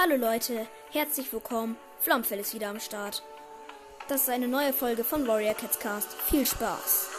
Hallo Leute, herzlich willkommen. Flomfell ist wieder am Start. Das ist eine neue Folge von Warrior Cats Cast. Viel Spaß.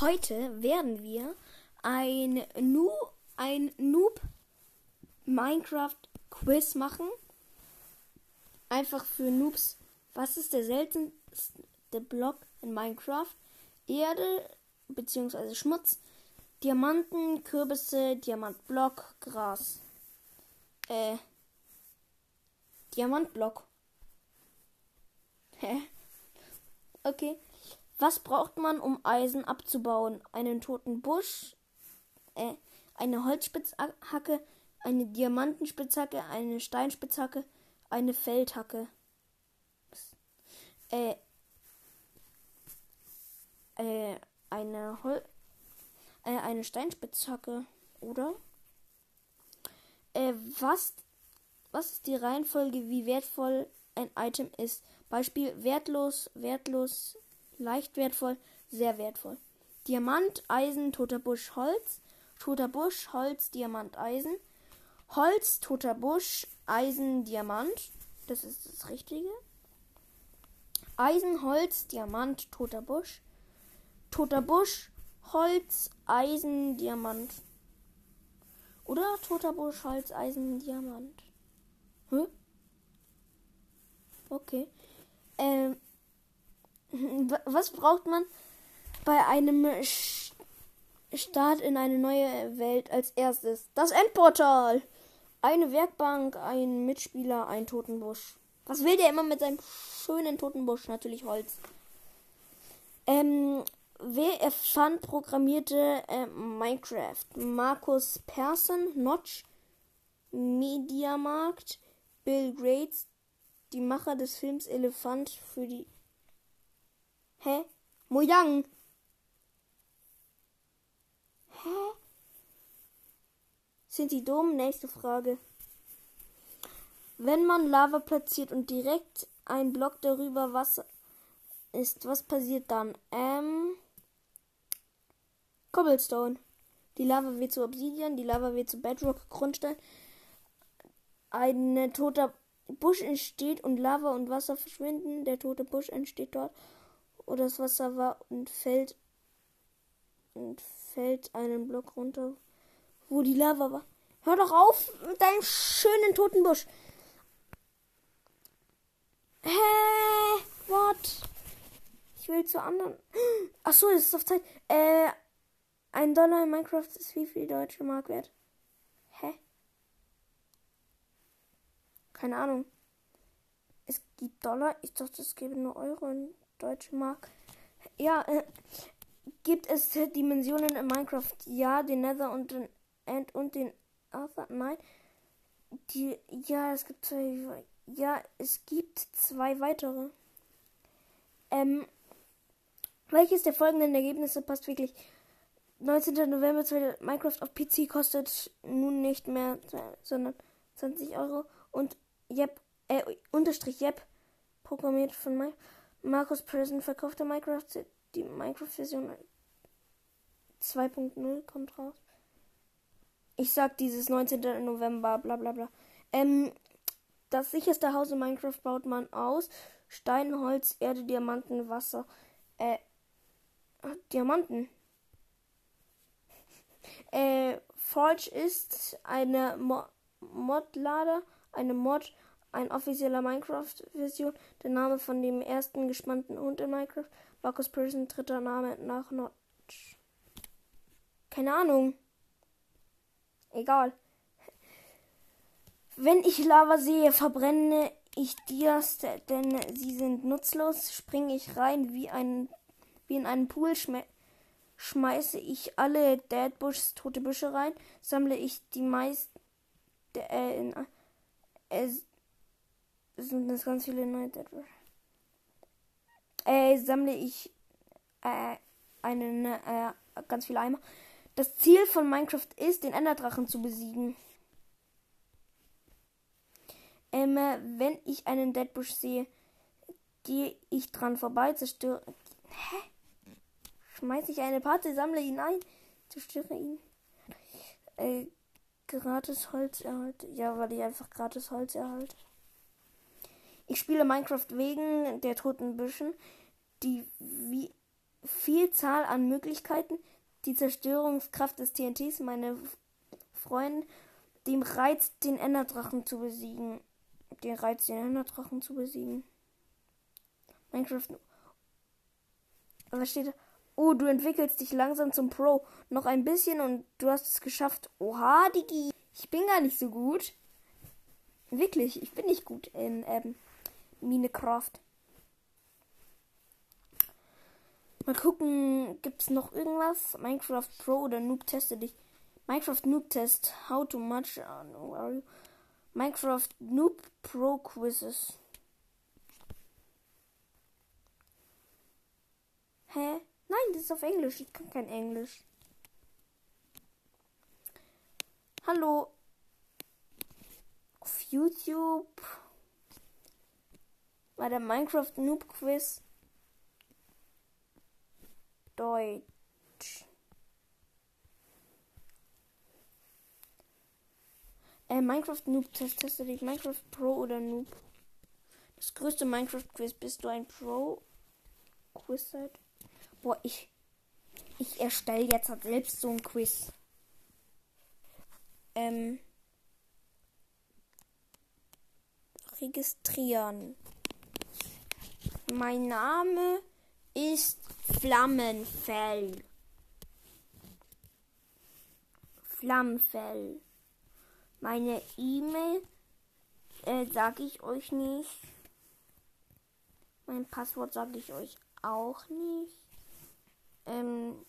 Heute werden wir ein, nu ein Noob Minecraft Quiz machen. Einfach für Noobs. Was ist der seltenste Block in Minecraft? Erde bzw. Schmutz, Diamanten, Kürbisse, Diamantblock, Gras. Äh. Diamantblock. Hä? Okay. Was braucht man, um Eisen abzubauen? Einen toten Busch, äh, eine Holzspitzhacke, eine Diamantenspitzhacke, eine Steinspitzhacke, eine Feldhacke. Äh, äh, eine Hol äh, eine Steinspitzhacke, oder? Äh, was, was ist die Reihenfolge, wie wertvoll ein Item ist? Beispiel wertlos, wertlos, leicht wertvoll, sehr wertvoll. Diamant, Eisen, toter Busch, Holz, toter Busch, Holz, Diamant, Eisen, Holz, toter Busch, Eisen, Diamant. Das ist das Richtige. Eisen, Holz, Diamant, toter Busch. Toter Busch, Holz, Eisen, Diamant. Oder toter Busch, Holz, Eisen, Diamant. Hä? Okay. Ähm, was braucht man bei einem Start in eine neue Welt als erstes? Das Endportal. Eine Werkbank, ein Mitspieler, ein Totenbusch. Was will der immer mit seinem schönen Totenbusch? Natürlich Holz. Ähm, wer erfand, programmierte äh, Minecraft? Markus Persson, Notch, Mediamarkt, Bill Gates, die Macher des Films Elefant für die Hä? Mojang. Hä? Sind die dumm? Nächste Frage. Wenn man Lava platziert und direkt ein Block darüber Wasser ist, was passiert dann? Ähm. Cobblestone. Die Lava wird zu Obsidian, die Lava wird zu Bedrock, Grundstein. Ein toter Busch entsteht und Lava und Wasser verschwinden. Der tote Busch entsteht dort oder das Wasser war und fällt und fällt einen Block runter, wo die Lava war. Hör doch auf mit deinem schönen toten Busch. Hä? What? Ich will zu anderen. Ach so, das ist auf Zeit. Äh, ein Dollar in Minecraft ist wie viel deutsche Mark wert? Hä? Keine Ahnung. Es gibt Dollar. Ich dachte, es gäbe nur Euro in Deutsche Mark. Ja, äh, gibt es Dimensionen in Minecraft? Ja, den Nether und den End und den Arthur? Nein. Die, ja, es gibt zwei. Ja, es gibt zwei weitere. Ähm, welches der folgenden Ergebnisse passt wirklich? 19. November 2000, Minecraft auf PC kostet nun nicht mehr, sondern 20 Euro. Und Yep, äh, unterstrich Yep, programmiert von Minecraft. Markus Prison verkaufte Minecraft. Die Minecraft-Version 2.0 kommt raus. Ich sag dieses 19. November, bla bla bla. Ähm, das sicherste Haus in Minecraft baut man aus. Stein, Holz, Erde, Diamanten, Wasser. Äh, Diamanten. äh, Forge ist eine Mo Modlader, eine Mod ein offizieller Minecraft-Version. Der Name von dem ersten gespannten Hund in Minecraft. Marcus Person, dritter Name nach Notch. Keine Ahnung. Egal. Wenn ich Lava sehe, verbrenne ich Dias, denn sie sind nutzlos. Springe ich rein wie, ein, wie in einen Pool, schme schmeiße ich alle Deadbushs, tote Büsche rein, sammle ich die meisten. Äh, äh, sind das ganz viele neue Deadwood. Äh, sammle ich. Äh, einen, äh, ganz viele Eimer. Das Ziel von Minecraft ist, den Enderdrachen zu besiegen. Ähm, wenn ich einen Deadbush sehe, gehe ich dran vorbei, zerstöre. Hä? Schmeiße ich eine Parte, sammle ihn ein, zerstöre ihn. Äh, gratis Holz erhalte. Ja, weil ich einfach gratis Holz erhalte. Ich spiele Minecraft wegen der toten Büschen, die wie Vielzahl an Möglichkeiten, die Zerstörungskraft des TNTs, meine Freunde, dem Reiz, den Enderdrachen zu besiegen. Den Reiz, den Enderdrachen zu besiegen. Minecraft. Was steht da? Oh, du entwickelst dich langsam zum Pro. Noch ein bisschen und du hast es geschafft. Oha, Digi. Ich bin gar nicht so gut. Wirklich, ich bin nicht gut in ähm, Minecraft. Mal gucken, gibt es noch irgendwas? Minecraft Pro oder Noob teste dich. Minecraft Noob Test. How to much? Uh, are you? Minecraft Noob Pro Quizzes. Hä? Nein, das ist auf Englisch. Ich kann kein Englisch. Hallo. Auf YouTube. Bei der Minecraft Noob Quiz. Deutsch. Äh, Minecraft Noob Test. Teste dich Minecraft Pro oder Noob. Das größte Minecraft Quiz. Bist du ein Pro Quiz seit? Boah, ich. Ich erstelle jetzt halt selbst so ein Quiz. Ähm. Registrieren. Mein Name ist Flammenfell. Flammenfell. Meine E-Mail äh, sage ich euch nicht. Mein Passwort sage ich euch auch nicht. Ähm.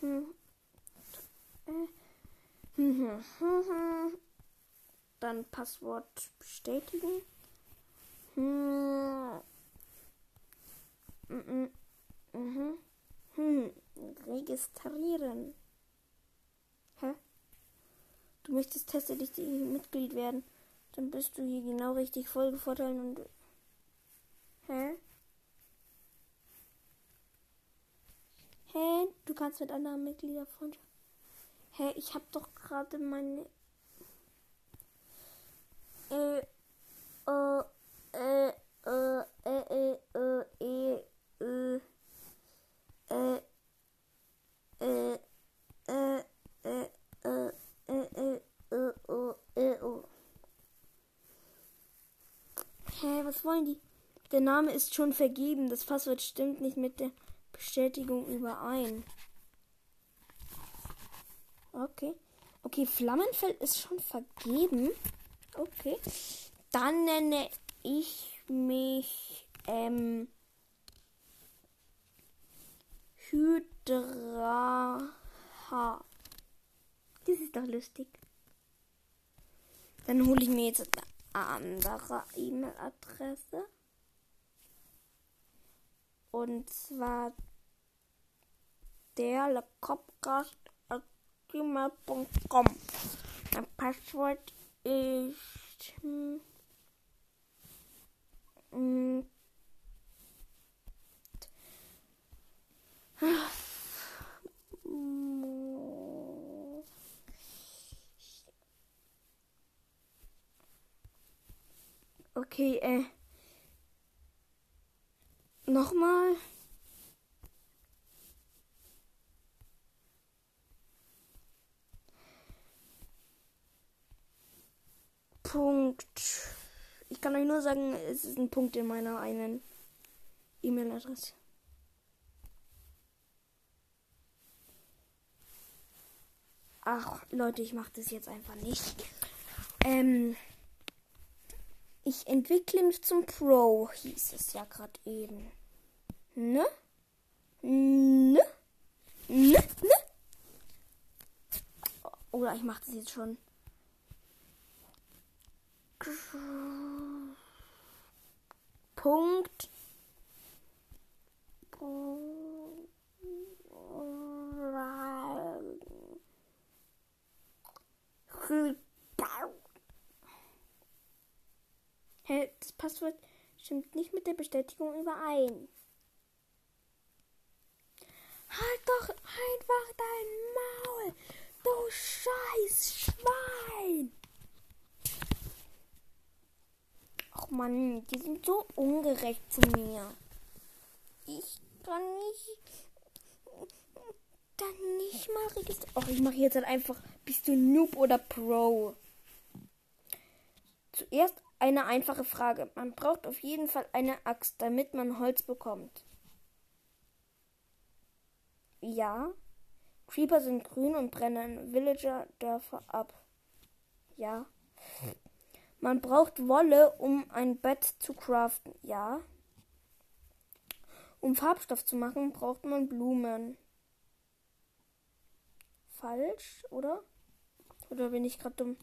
Hm, äh, Dann Passwort bestätigen. Hm. Mhm. Mhm. Hm. Registrieren. Hä? Du möchtest tatsächlich Mitglied werden. Dann bist du hier genau richtig Folgevorteilen und. Hä? Hä? Du kannst mit anderen Mitgliedern Freundschaft. Hä? Ich hab doch gerade meine. Äh. Äh. Ä, Ö, Ä, Ö, E, Ö, Ä, Ä, Ä, Ä, Ö, Ä, Ä, Ö, O, Ä, O. Hä, was wollen die? Der Name ist schon vergeben. Das Passwort stimmt nicht mit der Bestätigung überein. Okay. Okay, Flammenfeld ist schon vergeben. Okay. Dann nenne ich mich ähm, Hydra. Das ist doch lustig. Dann hole ich mir jetzt eine andere E-Mail-Adresse. Und zwar der lecopcast.gmail.com. Mein Passwort ist hm, Okay, äh. Nochmal. Punkt. Ich kann euch nur sagen, es ist ein Punkt in meiner einen E-Mail-Adresse. Ach, Leute, ich mache das jetzt einfach nicht. Ähm, ich entwickle mich zum Pro, hieß es ja gerade eben. Ne? Ne? Ne? Ne? Oder ich mache das jetzt schon. Punkt. Hey, das Passwort stimmt nicht mit der Bestätigung überein. Halt doch einfach dein Maul, du scheiß Schwein! Mann, die sind so ungerecht zu mir. Ich kann nicht. Dann nicht mal registrieren. Ach, ich mache jetzt halt einfach. Bist du Noob oder Pro? Zuerst eine einfache Frage. Man braucht auf jeden Fall eine Axt, damit man Holz bekommt. Ja. Creeper sind grün und brennen Villager-Dörfer ab. Ja. Man braucht Wolle, um ein Bett zu craften. Ja. Um Farbstoff zu machen, braucht man Blumen. Falsch, oder? Oder bin ich gerade dumm?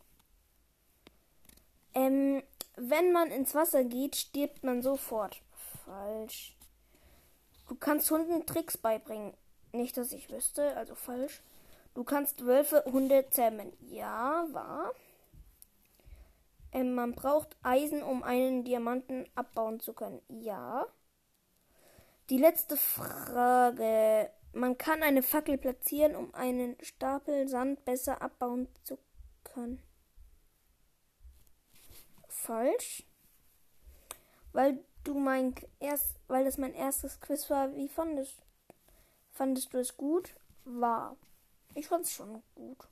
Ähm, wenn man ins Wasser geht, stirbt man sofort. Falsch. Du kannst Hunden Tricks beibringen. Nicht, dass ich wüsste, also falsch. Du kannst Wölfe, Hunde zähmen. Ja, wahr. Ähm, man braucht Eisen, um einen Diamanten abbauen zu können. Ja. Die letzte Frage. Man kann eine Fackel platzieren, um einen Stapel Sand besser abbauen zu können. Falsch. Weil du mein erst, weil das mein erstes Quiz war, wie fandest, fandest du es gut? War. Ich fand es schon gut.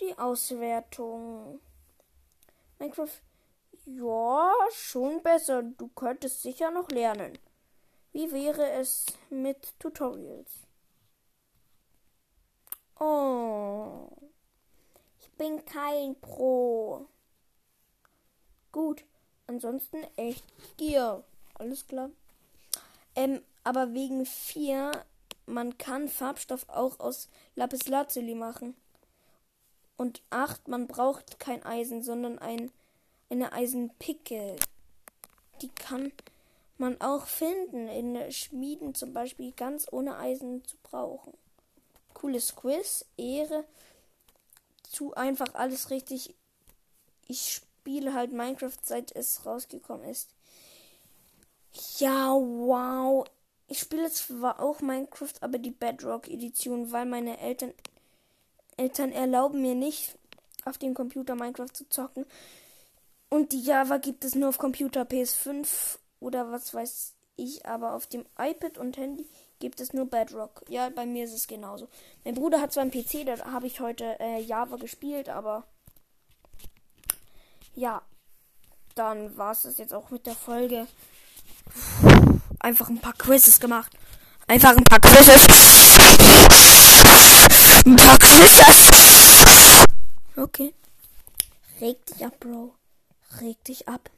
Die Auswertung. Minecraft, ja, schon besser. Du könntest sicher noch lernen. Wie wäre es mit Tutorials? Oh, ich bin kein Pro. Gut, ansonsten echt Gier. Alles klar. Ähm, aber wegen 4, man kann Farbstoff auch aus Lapis Lazuli machen. Und 8, man braucht kein Eisen, sondern ein, eine Eisenpicke. Die kann man auch finden in Schmieden zum Beispiel ganz ohne Eisen zu brauchen. Cooles Quiz, Ehre, zu einfach alles richtig. Ich spiele halt Minecraft seit es rausgekommen ist. Ja, wow. Ich spiele zwar auch Minecraft, aber die Bedrock Edition, weil meine Eltern Eltern erlauben mir nicht, auf dem Computer Minecraft zu zocken. Und die Java gibt es nur auf Computer PS5 oder was weiß ich, aber auf dem iPad und Handy gibt es nur Bedrock. Ja, bei mir ist es genauso. Mein Bruder hat zwar einen PC, da habe ich heute äh, Java gespielt, aber ja, dann war es das jetzt auch mit der Folge. Einfach ein paar Quizzes gemacht. Einfach ein paar Quizzes. Ein paar Quizzes. Okay. Reg dich ab, Bro. Reg dich ab.